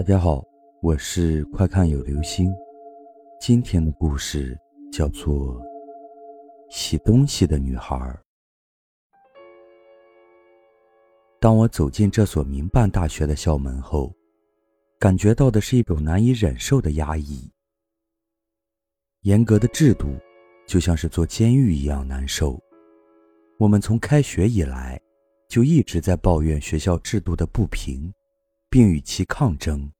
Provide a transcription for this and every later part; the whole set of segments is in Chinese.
大家好，我是快看有流星。今天的故事叫做《洗东西的女孩》。当我走进这所民办大学的校门后，感觉到的是一种难以忍受的压抑。严格的制度，就像是坐监狱一样难受。我们从开学以来，就一直在抱怨学校制度的不平。并与其抗争，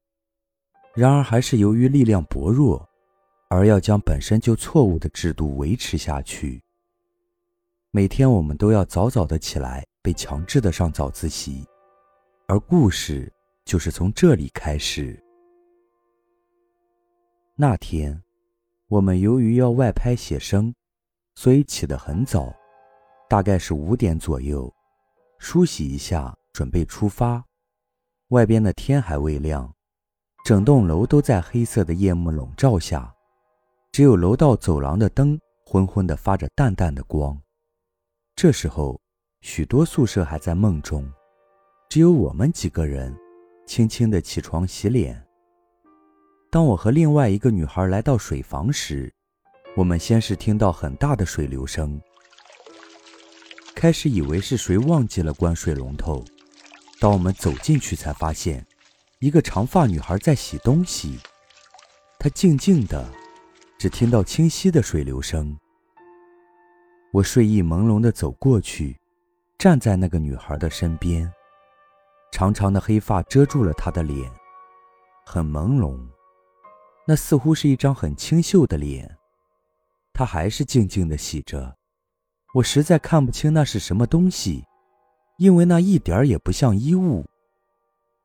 然而还是由于力量薄弱，而要将本身就错误的制度维持下去。每天我们都要早早的起来，被强制的上早自习，而故事就是从这里开始。那天，我们由于要外拍写生，所以起得很早，大概是五点左右，梳洗一下，准备出发。外边的天还未亮，整栋楼都在黑色的夜幕笼罩下，只有楼道走廊的灯昏昏的发着淡淡的光。这时候，许多宿舍还在梦中，只有我们几个人轻轻的起床洗脸。当我和另外一个女孩来到水房时，我们先是听到很大的水流声，开始以为是谁忘记了关水龙头。当我们走进去，才发现一个长发女孩在洗东西。她静静的，只听到清晰的水流声。我睡意朦胧的走过去，站在那个女孩的身边。长长的黑发遮住了她的脸，很朦胧。那似乎是一张很清秀的脸。她还是静静的洗着。我实在看不清那是什么东西。因为那一点儿也不像衣物，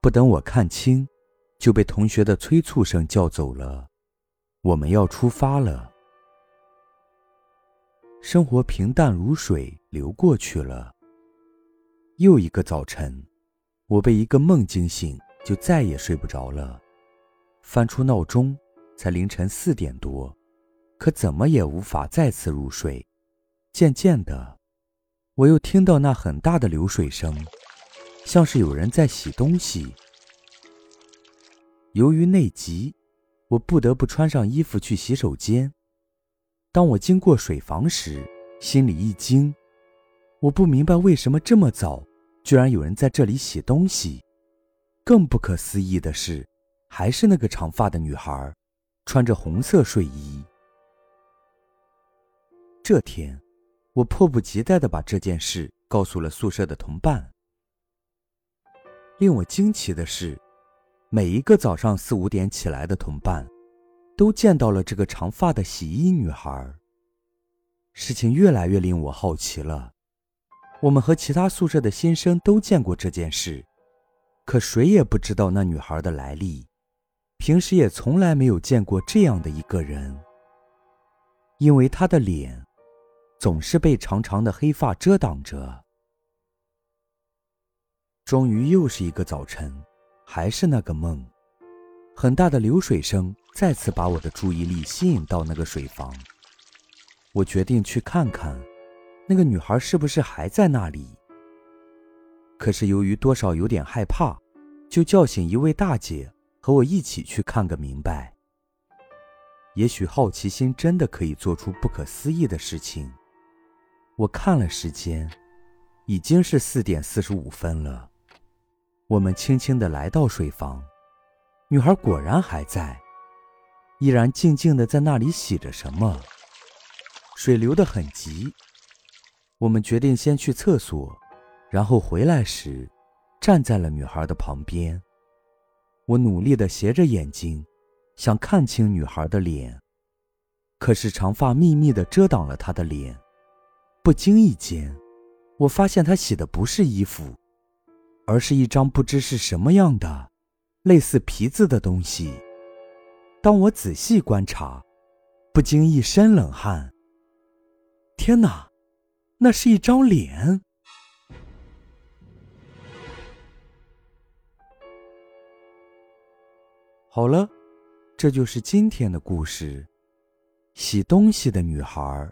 不等我看清，就被同学的催促声叫走了。我们要出发了。生活平淡如水流过去了。又一个早晨，我被一个梦惊醒，就再也睡不着了。翻出闹钟，才凌晨四点多，可怎么也无法再次入睡。渐渐的。我又听到那很大的流水声，像是有人在洗东西。由于内急，我不得不穿上衣服去洗手间。当我经过水房时，心里一惊，我不明白为什么这么早，居然有人在这里洗东西。更不可思议的是，还是那个长发的女孩，穿着红色睡衣。这天。我迫不及待地把这件事告诉了宿舍的同伴。令我惊奇的是，每一个早上四五点起来的同伴，都见到了这个长发的洗衣女孩。事情越来越令我好奇了。我们和其他宿舍的新生都见过这件事，可谁也不知道那女孩的来历，平时也从来没有见过这样的一个人，因为她的脸。总是被长长的黑发遮挡着。终于又是一个早晨，还是那个梦，很大的流水声再次把我的注意力吸引到那个水房。我决定去看看，那个女孩是不是还在那里。可是由于多少有点害怕，就叫醒一位大姐和我一起去看个明白。也许好奇心真的可以做出不可思议的事情。我看了时间，已经是四点四十五分了。我们轻轻地来到水房，女孩果然还在，依然静静地在那里洗着什么。水流得很急，我们决定先去厕所，然后回来时，站在了女孩的旁边。我努力地斜着眼睛，想看清女孩的脸，可是长发密密地遮挡了她的脸。不经意间，我发现他洗的不是衣服，而是一张不知是什么样的、类似皮子的东西。当我仔细观察，不禁一身冷汗。天哪，那是一张脸！好了，这就是今天的故事——洗东西的女孩。